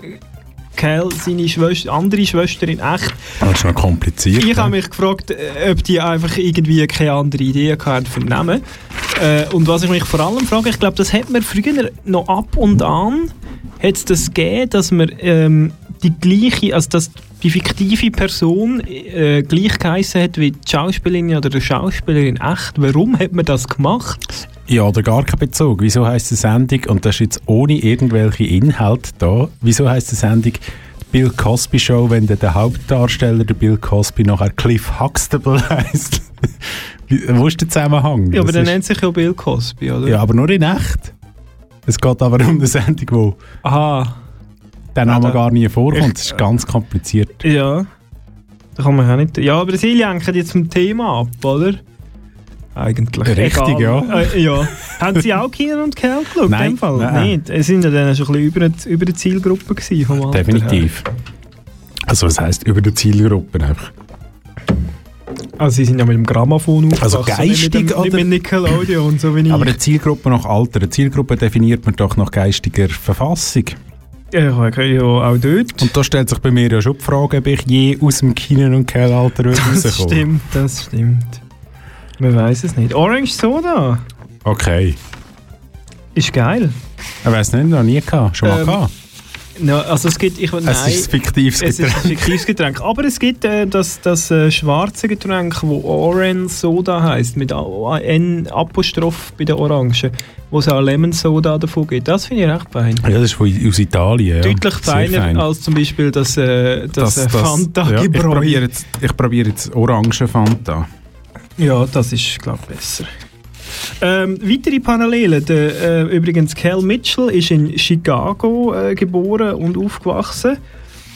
Kel seine Schwester, andere Schwester in echt. Das ist noch kompliziert. Ich ne? habe mich gefragt, äh, ob die einfach irgendwie keine andere Idee hatten für den Namen. Äh, und was ich mich vor allem frage, ich glaube, das hat man früher noch ab und an hat es das gegeben, dass man ähm, die gleiche, also dass die fiktive Person äh, gleich geheißen hat wie die Schauspielerin oder der Schauspieler in echt. Warum hat man das gemacht? Ja, oder gar kein Bezug. Wieso heisst die Sendung, und das ist jetzt ohne irgendwelche Inhalte da, wieso heisst die Sendung Bill Cosby Show, wenn der, der Hauptdarsteller, der Bill Cosby, nachher Cliff Huxtable heisst? Wo ist der Zusammenhang? Ja, aber Das der nennt sich ja Bill Cosby, oder? Ja, aber nur in echt. Es geht aber um eine Sendung, wo Aha. der Name gar nie vorkommt. Das ist ganz kompliziert. Ja. Da kann man auch nicht. Ja, aber sie lenken jetzt vom Thema ab, oder? Eigentlich. Richtig, Egal. ja. Äh, ja. Haben Sie auch Kian und Kel geschaut? Nein, in dem Fall? nein. Nicht. Es sind ja dann schon ein bisschen über, die- über die Zielgruppe gewesen vom Alter Definitiv. Also, was heisst über die Zielgruppe einfach? Also sie sind ja mit dem Grammophon Also geistig mit dem, oder- mit Nickelodeon, so wie ich. Aber eine Zielgruppe nach Alter, eine Zielgruppe definiert man doch nach geistiger Verfassung. ja, ich- ja, auch dort. Und da stellt sich bei mir ja schon die Frage, ob ich je aus dem Kinen- und Kellalter Das rauskomme. stimmt, das stimmt. Man weiß es nicht. Orange Soda Okay. ist geil. Ich weiß nicht, noch nie gehabt. Schon mal Ähm, gehabt. No, also es gibt, ich, nein, Es ist ein fiktives Es ist ein Getränk. fiktives Getränk. Aber es gibt äh, das, das äh, schwarze Getränk, das Orange Soda heisst, mit N Apostroph bei den Orangen, wo es auch Lemon Soda davon gibt. Das finde ich recht fein. Ja, das ist von, aus Italien. Ja. Deutlich feiner fein. als zum Beispiel das, äh, das, äh, Fanta ja, ich probiere jetzt, ich probiere jetzt Orange Fanta. Ja, das ist, glaube ich, besser. Ähm, weitere Parallelen. Der, äh, übrigens, Cal Mitchell ist in Chicago äh, geboren und aufgewachsen.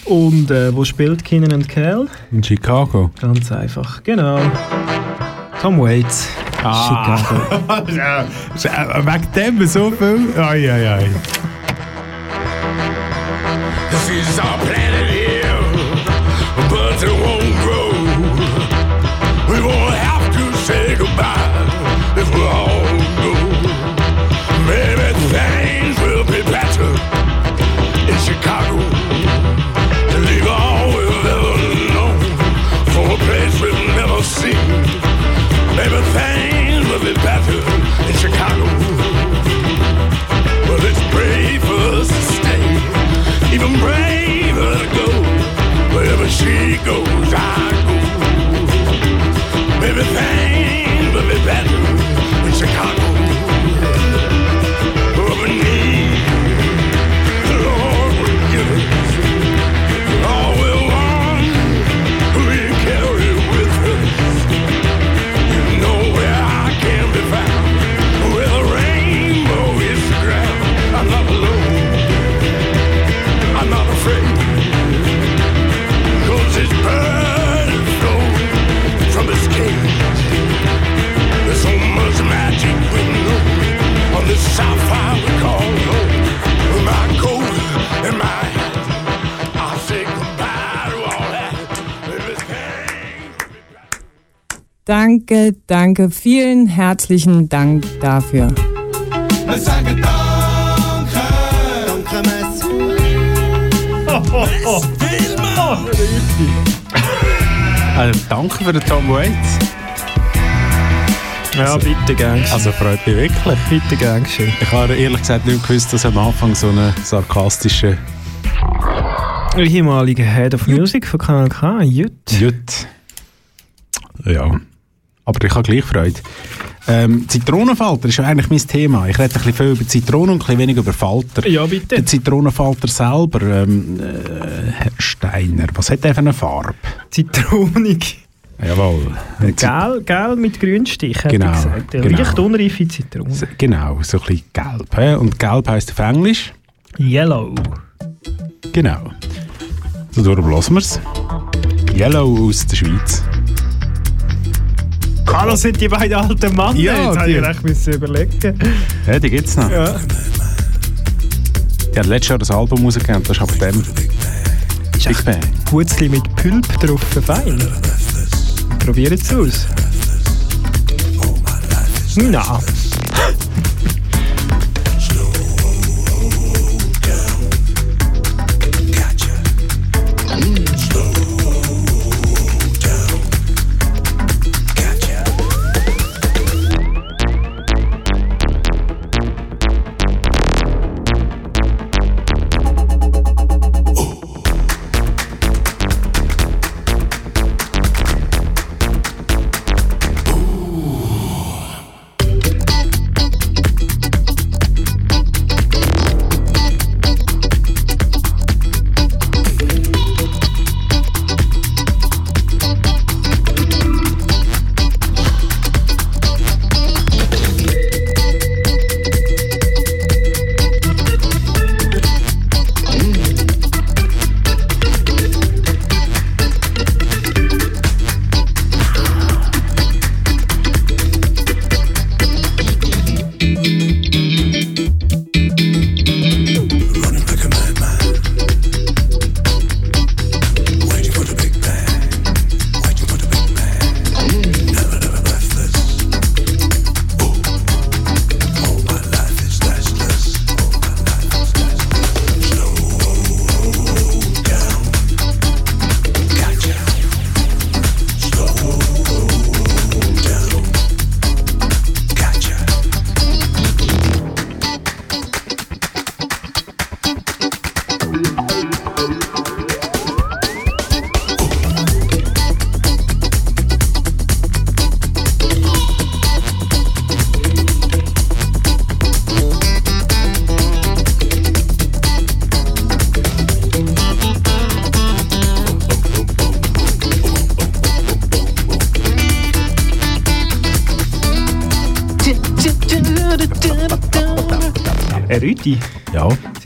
Und äh, wo spielt Keenan und Cal? In Chicago. Ganz einfach, genau. Tom Waits. Ah. Chicago. ja, wegen dem so viel? Ai, ai, ai. This is our planet brave her to go. Wherever she goes, I go. Baby, thanks, baby, in Chicago. Danke, danke. Vielen herzlichen Dank dafür. Wir sagen Danke. Danke, Messi. Oh, Also, danke für den Tom Waits. Ja, bitte, gern. Also freut mich wirklich. Bitte, gern geschehen. Ich habe ehrlich gesagt nicht gewusst, dass am Anfang so eine sarkastische Ehemaliger Head of Music von Kanal K, Jut. Jut. Ja. Aber ich habe gleich Freude. Ähm, Zitronenfalter ist ja eigentlich mein Thema. Ich rede ein bisschen viel über Zitronen und ein bisschen wenig über Falter. Ja, bitte. Der Zitronenfalter selber, ähm, äh, Herr Steiner, was hat der für eine Farbe? Zitronig. Jawohl. Gel, gel mit Grünstich, hat Genau, er gesagt. Eine genau. Leicht unreife Zitrone. So- Genau, so ein bisschen gelb. hä? Und gelb heisst auf Englisch? Yellow. Genau. So darum lassen wir es. Yellow aus der Schweiz. Hallo, sind die beiden alten Mann? Ja, Jetzt habe ich recht müssen überlegen. Ja, die gibt es noch. Ja. Die hat letztes Jahr das Album rausgegeben, das ist ab dem. Big Bang. Putzli mit Pülp drauf, fein. Probiert es aus. Na.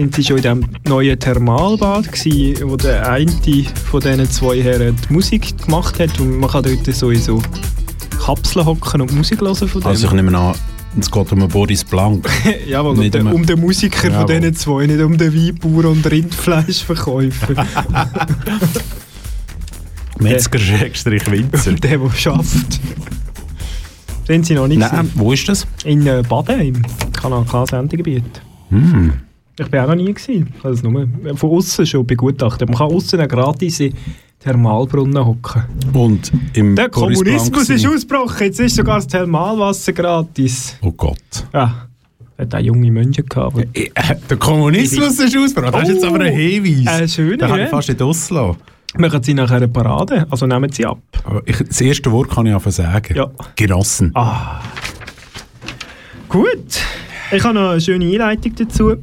Sind Sie schon in diesem neuen Thermalbad gewesen, wo der eine von diesen zwei Herren die Musik gemacht hat und man kann dort so in so Kapseln hocken und Musik hören von dem? Also ich nehme an, es geht um Boris Blank. Jawohl, um den, um- den Musiker von Jawohl. diesen zwei, nicht um den Weinbauer und Rindfleischverkäufer. Metzger-Winzer. der, der schafft. Sind Sie noch nicht Nein, gesehen? wo ist das? In äh, Baden, im Kanal K-Sendegebiet. Hm. Ich bin auch noch nie gewesen. Ich habe es nur von außen schon begutachtet. Man kann außen gratis in Thermalbrunnen hocken. Und im Der Kommunismus ist ausgebrochen. Jetzt ist sogar das Thermalwasser gratis. Oh Gott. Ja, hat auch junge Menschen gehabt. aber- Der Kommunismus ist ausgebrochen. Das ist jetzt aber ein Hinweis. Ein schöner, Da kann ja. ich fast nicht auslassen. Machen Sie nachher eine Parade? Also nehmen Sie ab. Ich, das erste Wort kann ich einfach sagen. Ja. Genossen. Ah. Gut. Ich habe noch eine schöne Einleitung dazu.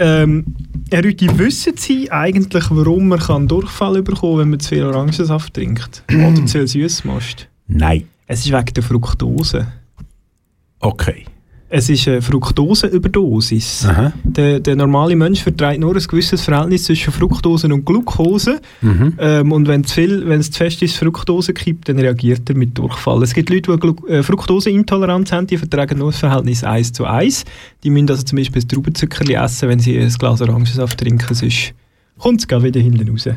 Ähm, Herr Rüti, wissen Sie eigentlich, warum man kann Durchfall bekommen wenn man zu viel Orangensaft trinkt? Oder zu viel Süßmast? Nein. Es ist wegen der Fructose. Okay. Es ist eine Fructoseüberdosis. Der, der normale Mensch verträgt nur ein gewisses Verhältnis zwischen Fructose und Glucose. Mhm. Ähm, und wenn es viel, wenn es zu fest ins Fructose kippt, dann reagiert er mit Durchfall. Es gibt Leute, die Glu äh, Fructoseintoleranz haben, die vertragen nur das Verhältnis 1 zu 1. Die müssen also zum Beispiel ein Traubenzuckerli essen, wenn sie ein Glas Orangensaft trinken, sonst kommt es wieder hinten raus.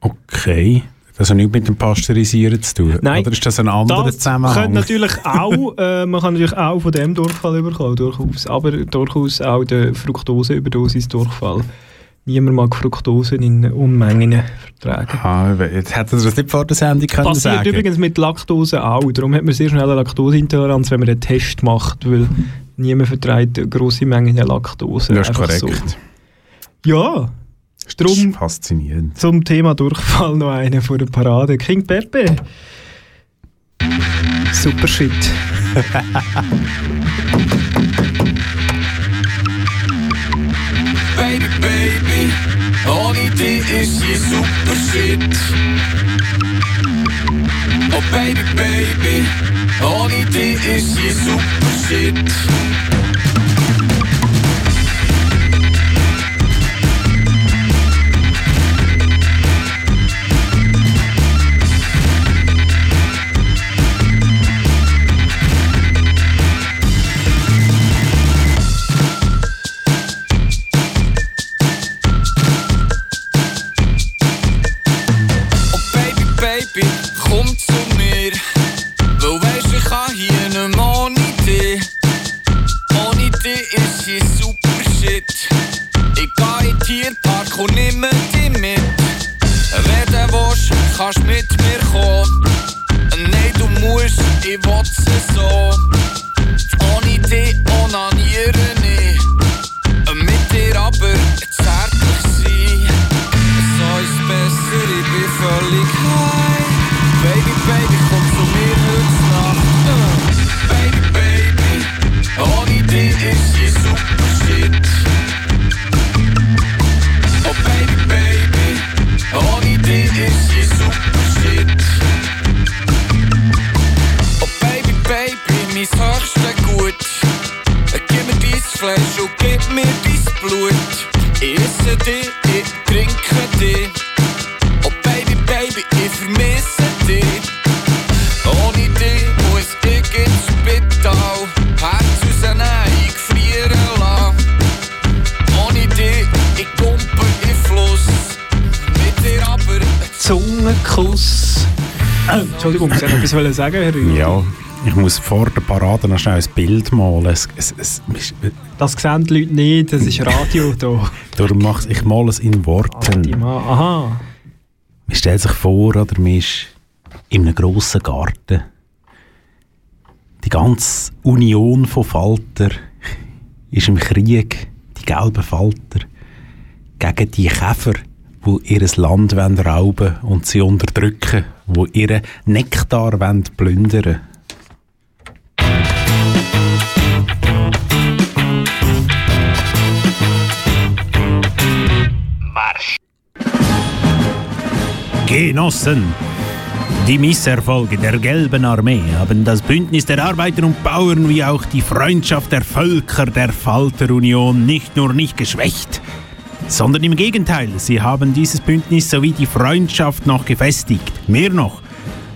Okay. Das hat nichts mit dem Pasteurisieren zu tun. Nein. Oder ist das ein anderer Das Zusammenhang? natürlich auch, äh, man kann natürlich auch von dem Durchfall überkommen, durchaus. Aber durchaus auch der Fructose-Überdosis-Durchfall. Niemand mag Fructose in Unmengen vertragen. Ah, jetzt hätte er das nicht vor der Sendung können Passiert sagen übrigens mit Laktose auch. Darum hat man sehr schnell eine Laktoseintoleranz, wenn man einen Test macht, weil niemand verträgt grosse Mengen Laktose. Das ist korrekt. So. Ja, Das ist faszinierend. zum Thema Durchfall noch einer vor der Parade. King Pepe. Super Shit. Baby, baby, ohne dich ist je super shit. Oh baby, baby, ohne dich ist je super shit. Entschuldigung, ich wollte etwas sagen, Herr Rüdi. Ja, ich muss vor der Parade noch schnell ein Bild malen. Es, es, es, es, Das sehen die Leute nicht, das ist Radio da. darum mach ich mal es in Worten. Aha. Man stellt sich vor, oder, man ist in einem grossen Garten. Die ganze Union von Falter ist im Krieg, die gelben Falter, gegen die Käfer, die ihr Land wollen rauben und sie unterdrücken, wo ihren Nektar wollen plündern Genossen, die Misserfolge der Gelben Armee haben das Bündnis der Arbeiter und Bauern wie auch die Freundschaft der Völker der Falterunion nicht nur nicht geschwächt, sondern im Gegenteil, sie haben dieses Bündnis sowie die Freundschaft noch gefestigt. Mehr noch,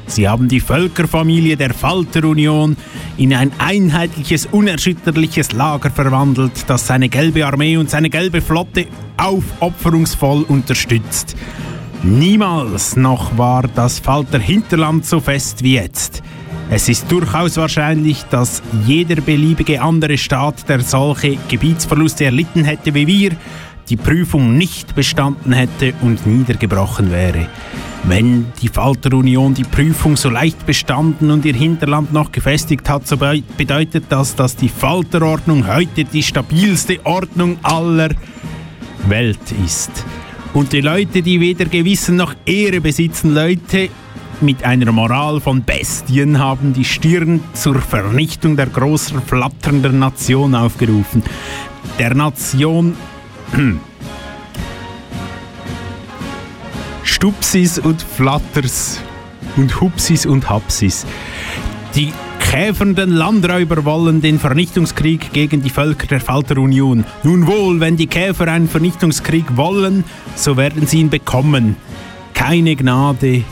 sie haben die Völkerfamilie der Falterunion in ein einheitliches, unerschütterliches Lager verwandelt, das seine gelbe Armee und seine gelbe Flotte aufopferungsvoll unterstützt. Niemals noch war das Falter Hinterland so fest wie jetzt. Es ist durchaus wahrscheinlich, dass jeder beliebige andere Staat, der solche Gebietsverluste erlitten hätte wie wir, die Prüfung nicht bestanden hätte und niedergebrochen wäre. Wenn die Falterunion die Prüfung so leicht bestanden und ihr Hinterland noch gefestigt hat, so be- bedeutet das, dass die Falterordnung heute die stabilste Ordnung aller Welt ist. Und die Leute, die weder Gewissen noch Ehre besitzen, Leute mit einer Moral von Bestien, haben die Stirn zur Vernichtung der großen flatternden Nation aufgerufen. Der Nation Stupsis und Flatters und Hupsis und Hapsis. Die käfernden Landräuber wollen den Vernichtungskrieg gegen die Völker der Falterunion. Nun wohl, wenn die Käfer einen Vernichtungskrieg wollen, so werden sie ihn bekommen. Keine Gnade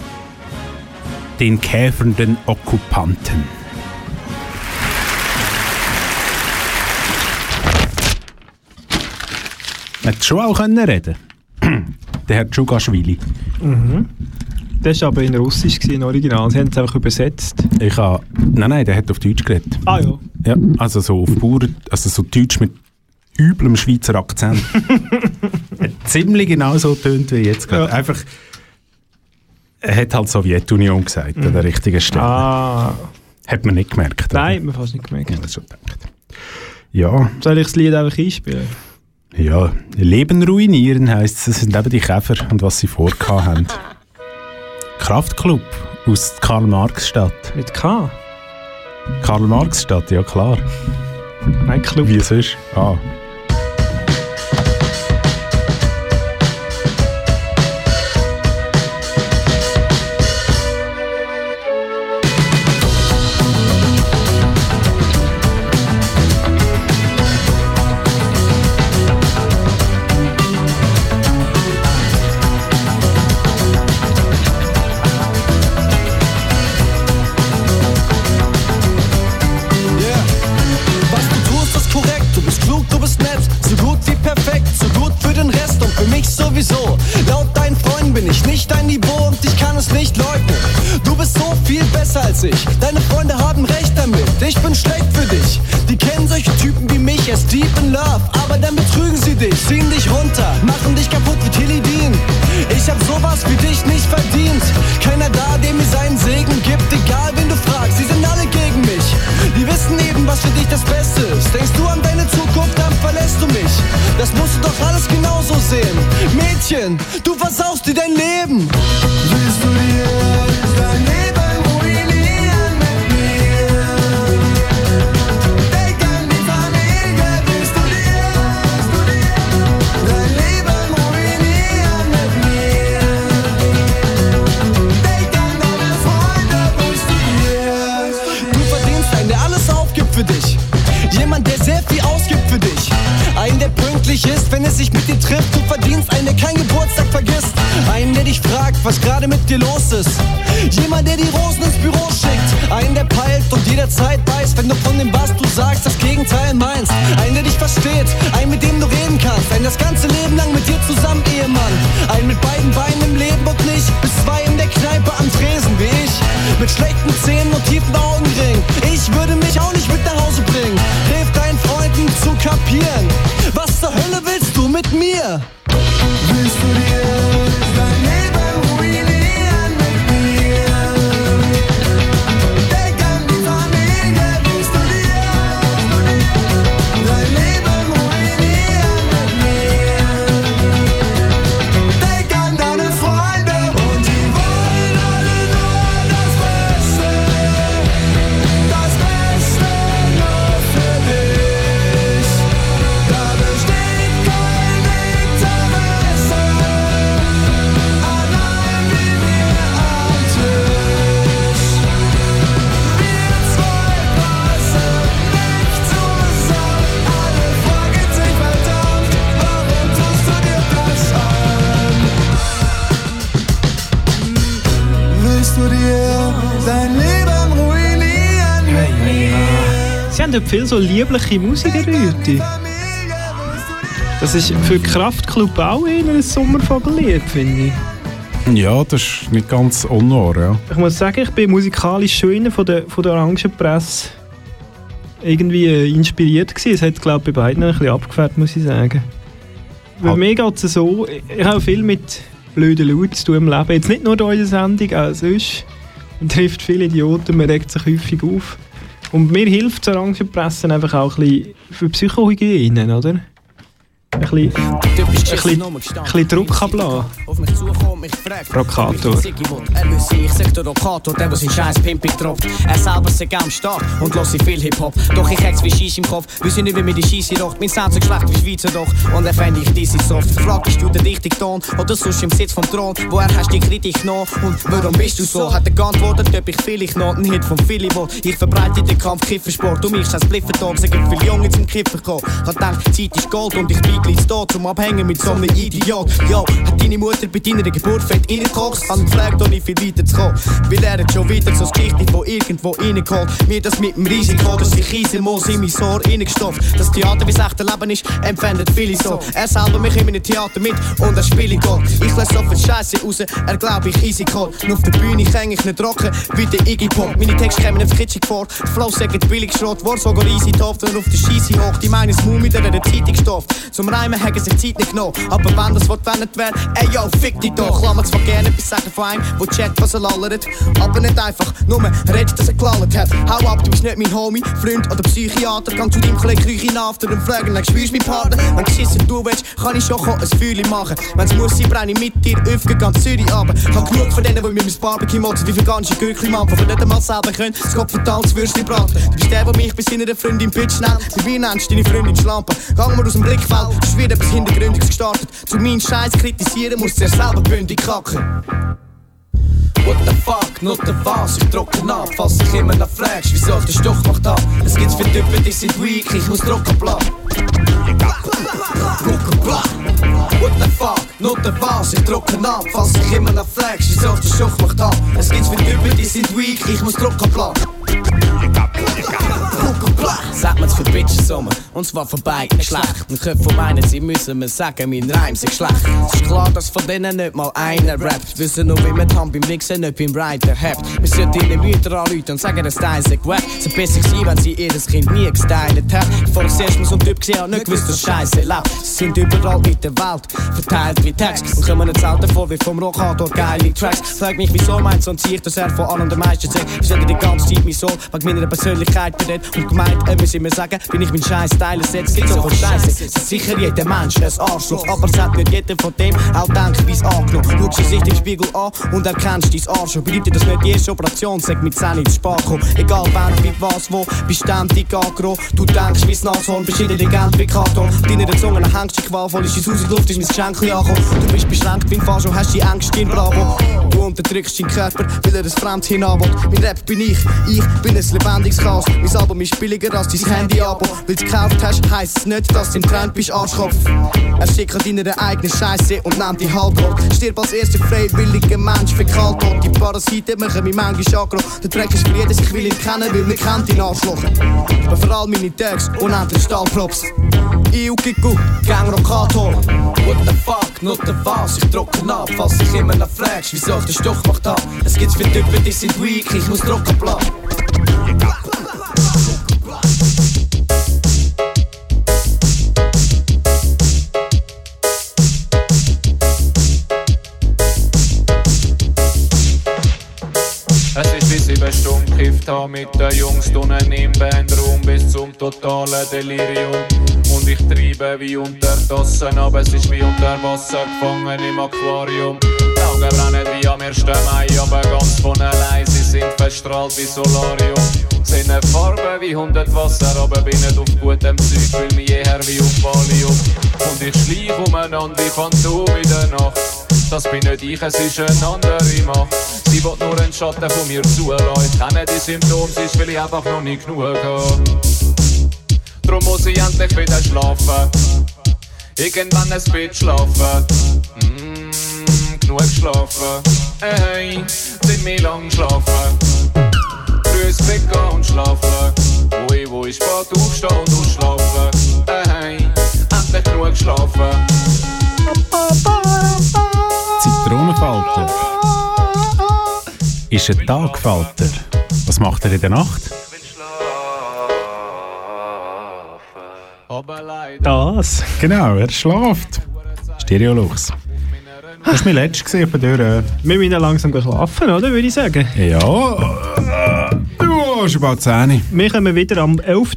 den käfernden Okkupanten. Hätte schon auch können reden Der Herr Tschugaschwili. Mhm. Das war aber in Russisch, im Original. Sie haben es einfach übersetzt. Ich habe... Nein, nein, der hat auf Deutsch geredet. Ah ja. Ja, also so auf Bauern... Also so Deutsch mit üblem Schweizer Akzent. Hat Ziemlich genau so tönt wie jetzt gerade. Einfach... Er hat halt Sowjetunion gesagt, an der richtigen Stelle. Ah. Hat man nicht gemerkt. oder? Nein, man fast nicht gemerkt. Ja, das schon gedacht. Ja, Soll ich das Lied einfach einspielen? Ja. Leben ruinieren heisst es, das sind eben die Käfer und was sie vorgehabt haben. Kraftclub aus Karl-Marx-Stadt. Mit K? Karl-Marx-Stadt, ja klar. Mein Club. Wie sonst? Ah. Bin ich nicht dein Niveau und ich kann es nicht leugnen. Du bist so viel besser als ich. Deine Freunde haben recht damit. Ich bin schlecht für dich. Die kennen solche Typen wie mich, ist deep in love. Aber dann betrügen sie dich, ziehen dich runter, machen dich kaputt wie Tilly Dean. Ich hab sowas wie dich nicht verdient. Keiner da, der mir seinen Segen gibt, egal wen du fragst. Sie sind alle gegen mich. Die wissen eben, was für dich das Beste Das musst du doch alles genauso sehen. Mädchen, du versaust dir dein Leben. Trifft. Du verdienst einen, der keinen Geburtstag vergisst. Einen, der dich fragt, was gerade mit dir los ist. Jemand, der die Rosen ins Büro schickt. Einen, der peilt und jederzeit weiß, wenn du von dem, was du sagst, das Gegenteil meinst. Einen, der dich versteht. Einen, mit dem du reden kannst. Einen, das ganze Leben lang mit dir zusammen, Ehemann. Einen mit beiden Beinen im Leben und nicht bis zwei in der Kneipe am Tresen wie ich. Mit schlechten Zähnen und tiefen Augenringen. Ich würde mich auch nicht mit nach Hause bringen. Hilf deinen Freunden zu kapieren. Was zur Hölle willst du mit mir? Willst du dein dort viel so liebliche Musik, Rüti. Das ist für Kraftclub auch eher ein Sommervogellied, finde ich. Ja, das ist nicht ganz unwahr, ja. Ich muss sagen, ich bin musikalisch schon von der, von der Orangenpresse irgendwie äh, inspiriert gewesen. Es hat, glaube ich, bei beiden ein bisschen abgefährt, muss ich sagen. Weil Halt. mir geht es so, ich habe viel mit blöden Leuten zu tun im Leben. Jetzt nicht nur in unserer Sendung, auch sonst. Man trifft viele Idioten, man regt sich häufig auf. Und mir hilft das Orangenpressen einfach auch ein bisschen für Psychohygiene, oder? Ein bisschen, ein bisschen, ein bisschen Druck ablassen. Rokator. Er wüsste, ich sag der Rokator, der, der sein scheiß Pimping droppt. Er selber sagt am Start und sich viel Hip-Hop. Doch ich hätt's wie Scheiss im Kopf, wüsste nicht, wie mir die Scheisse rockt. Mein Sound so schlecht wie Schweizer doch. Und er fänd ich diese soft. Frag, bist du der richtige Ton oder sonst im Sitz vom Thron? Woher hast du die Kritik noch und warum bist du so? Hat er geantwortet, ob ich vielleicht noch einen Hit von Philly will. Ich verbreite den Kampf Kiffersport, um mich als Bliffentag, sagen viele Jungen zum Kiffer kommen. Ich hab Zeit ist Gold und ich biege nichts da zum Abhängen mit so einem Idiot. Yo, hat deine Mutter bei deiner Geburt fett reingekocht? Hab gefragt, ohne viel weiter zu kommen. Wir lernen schon wieder so Geschichte, wo irgendwo reingeholt. Mir das mit dem Risiko, dass ich Kieselmoos in mein Ohr reingestopft. Das Theater, wie es echte Leben ist, empfinden viele so. Er selber mich in einem Theater mit und er spielt Gold. Ich lasse so viel Scheiße raus, er glaub ich easy cold. Nur auf der Bühne häng ich nicht rocken, wie der Iggy Pop. Meine Texte kommen nicht kitschig vor, Flow sagen billig Schrott, war sogar easy top. Dann auf der Scheisse hoch, die meinen Mund mit einer Zeitung gestopft. Zum Reimen haben sich Zeit nicht genommen, aber wenn das Wort wendet wäre, ey yo, fick dich doch. Lass mir zwar gerne etwas sagen von einem, wo checkt, was er lallert, aber nicht einfach nur redet, dass er gelallt hat. Hau ab, du bist nicht mein Homie, Freund oder Psychiater. Gang zu deinem Kollegen, ihn after und fragen, dann spürst mein Partner. Wenn geschissen du willst, kann ich schon ein Feuerchen machen. Wenn's muss brenne ich mit dir, öffne ganz Zürich ab. Hab genug von denen, die mit meinem Barbecue motzen, die veganische Gürkli machen, die nicht einmal selber können. Das Kopf verteilt, das Würstchen braten. Du bist der, der mich bei seiner Freundin Bitch nennt. Bei mir nennst du deine Freundin Schlampe. Gang mal aus dem Blickfeld, es wird etwas Hintergründiges gestartet. Zu meinen Scheiß kritisieren, du zuerst selber bündig kacken. What the fuck, not the was, ich drucke ab, falls ich immer noch fragst, wieso den Stoch macht ab. Es gibt für Typen, die sind weak, ich muss. Drucken bla. What the fuck, not the was, ich drucke ab, falls ich immer noch fragst, wieso den Stoch macht ab. Es gibt für Typen, die sind weak, ich muss drucken bla. Sagt man's für Bitches Sommer, und zwar von beiden Geschlecht. Und Köpfe von meinen, sie müssen mir sagen, mein Reim sind schlecht. Es ist klar, dass von denen nicht mal einer rappt. Wissen nur, wie man die Hand beim Mixen, nicht beim Writer habt. Wir sollten ihnen Mütter anrufen und sagen, dass sei wack. Es hätte besser gewesen, wenn sie ihr Kind nie gestylt hätten. Bevor ich erst mal so einen Typ gesehen habe, nicht gewusst, dass Scheiße lebt. Sie sind überall in der Welt, verteilt wie Text. Und kommen nicht selten vor wie vom Rockator geile Tracks. Frag mich, wieso meint so ein Ziel, dass er von allen der meisten sagt. Ich die ganze Zeit mein Soul, wegen meiner Persönlichkeit berät. Und gemeint, er muss immer sagen, bin ich mein scheiß Style setzt. Gibt so viel Scheiße. Es sicher jeder Mensch ein Arschloch, aber es hat nicht jeder von dem auch denkt, wie's angenommen. Schau sich den Spiegel an und erkennst dein Arschloch. Bleibt dir das nicht die erste Operation, sag mit 10 ins Spar. Egal wann, wie, was, wo, bist ständig angerochen. Du denkst, wie's Nashorn, bist intelligent wie Karton. Deiner Zunge hängst du qualvoll, ist ins Haus in die Luft, ist mein Geschenk angekommen. Du bist beschränkt beim Fasch und hast die Ängste in Bravo. Du unterdrückst deinen Körper, weil er das Fremd will. Mein Rap bin ich, ich bin ein lebendiges Chaos. Mein Album ist billiger als dein Handy-Abo. Weil du gekauft hast, heisst es nicht, dass du im Trend bist, Arschkopf. Er schickt an deiner eigenen Scheiße und nimmt die Halbbrot. Stirb als erster freiwilliger Mensch für Kaltort. Die Parasiten machen mich manchmal aggro. Der Dreck ist für jeden, ich will ihn kennen, weil man kennt ihn Arschloch. Aber vor allem meine Tags, unendlich Stahlprops. Ich und Kiku, Gang Rockator. What the fuck, not the was, ich drucke ab, falls ich immer noch fragst, wieso ich den Stoch macht ab. Es gibt für Typen, die sind weak, ich muss drucken bla. Gekifft haben mit den Jungs drinnen im Bandraum bis zum totalen Delirium. Und ich treibe wie unter Tassen, aber es ist wie unter Wasser gefangen im Aquarium. Die Augen brennen wie am 1. Mai, aber ganz von allein, sie sind verstrahlt wie Solarium. Sehen eine Farbe wie 100 Wasser, aber bin nicht auf gutem Zeug, fühl mich eher wie auf Valium. Und ich schleich umeinander wie Phantom in der Nacht. Das bin nicht ich, es ist eine andere Macht. Sie will nur einen Schatten von mir zulassen. Ich kenne die Symptome, sie ist, weil ich einfach noch nicht genug habe. Drum muss ich endlich wieder schlafen. Irgendwann ein Bett schlafen. Mm, genug geschlafen. Hey, ziemlich lang geschlafen. Früh ins Bett und schlafen. Ui, wo ich spät aufstehen Zitronenfalter. Ist ein Tagfalter. Was macht er in der Nacht? Das. Genau, er schläft. Stereolux. Das war mein letztes gesehen von der. Wir müssen langsam schlafen, oder? Würde ich sagen. Ja. Ja, schon bald 10. Wir kommen wieder am 11.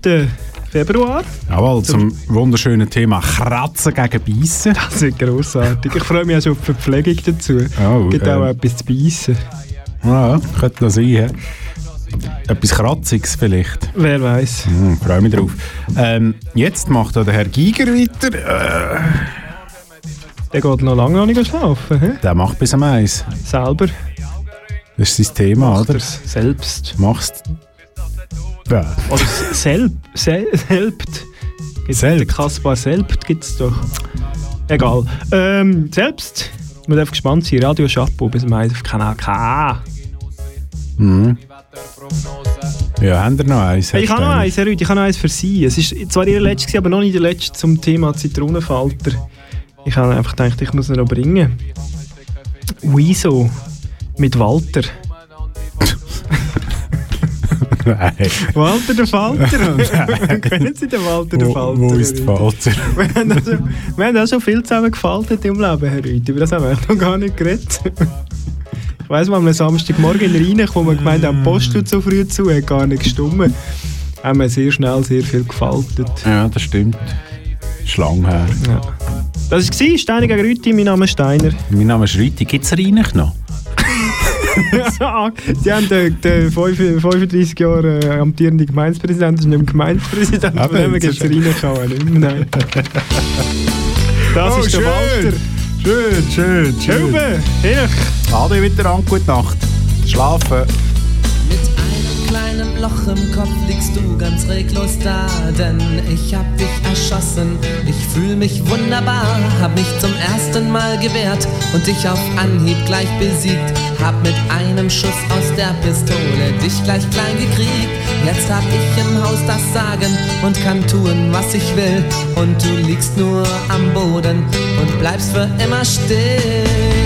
Februar. Jawohl, zum wunderschönen Thema Kratzen gegen Beißen. Das ist grossartig. Ich freue mich auch schon auf die Verpflegung dazu. Oh, Gibt auch etwas zu beißen. Ja, könnte noch sein. hä? Etwas Kratziges vielleicht. Wer weiß. Hm, freue mich drauf. Ähm, jetzt macht der Herr Giger weiter. Äh, Der geht noch lange noch nicht schlafen. He? der macht bis am Eis. Selber. Das ist sein Thema, oder? Selbst. Machst. Oder selb, sel, selbt. Gibt's Selbt? Kaspar Selbt gibt es doch. Egal. Ähm, selbst, man darf gespannt sein, Radio Chapeau bis um 1 auf Kanal K. Mhm. Ja, haben wir noch eins? Ich habe noch eins? Herr Rüdi, ich habe noch eins für Sie. Es ist zwar Ihr letztes, aber noch nicht der letzte zum Thema Zitronenfalter. Ich habe einfach gedacht, ich muss ihn noch bringen. Wieso mit Walter. Nein. Walter der Falter. Kennen Sie den Walter der Wo, Falter? wo ist der Falter? Wir haben, auch schon, wir haben auch schon viel zusammen gefaltet im Leben, Herr Rüdi. Über das haben wir noch gar nicht geredet. Ich weiss mal, am Samstagmorgen rein, wo wir gemeint haben, Post tut so früh zu, hat gar nicht gestummen. Haben wir sehr schnell sehr viel gefaltet. Ja, das stimmt. Schlang her. Ja. Das war Steiner gegen Rüti, mein Name ist Steiner. Mein Name ist Rüti. Gibt es eigentlich noch? Sie haben den, den 35 Jahre äh, amtierenden Gemeindepräsidenten, ist nicht mehr Gemeindepräsident, Aber jetzt gibt es ist- rein kann er nicht mehr. Nein. Das Oh, ist der schön. Walter. Schön, schön, schön. Hilfe, Hilfe. Ade miteinander, gute Nacht. Schlafen. Mit einem kleinen Loch im Kopf liegst du ganz reglos da, denn ich hab dich erschossen. Ich fühl mich wunderbar, hab mich zum ersten Mal gewehrt und dich auf Anhieb gleich besiegt. Hab mit einem Schuss aus der Pistole dich gleich klein gekriegt. Jetzt hab ich im Haus das Sagen und kann tun, was ich will. Und du liegst nur am Boden und bleibst für immer still.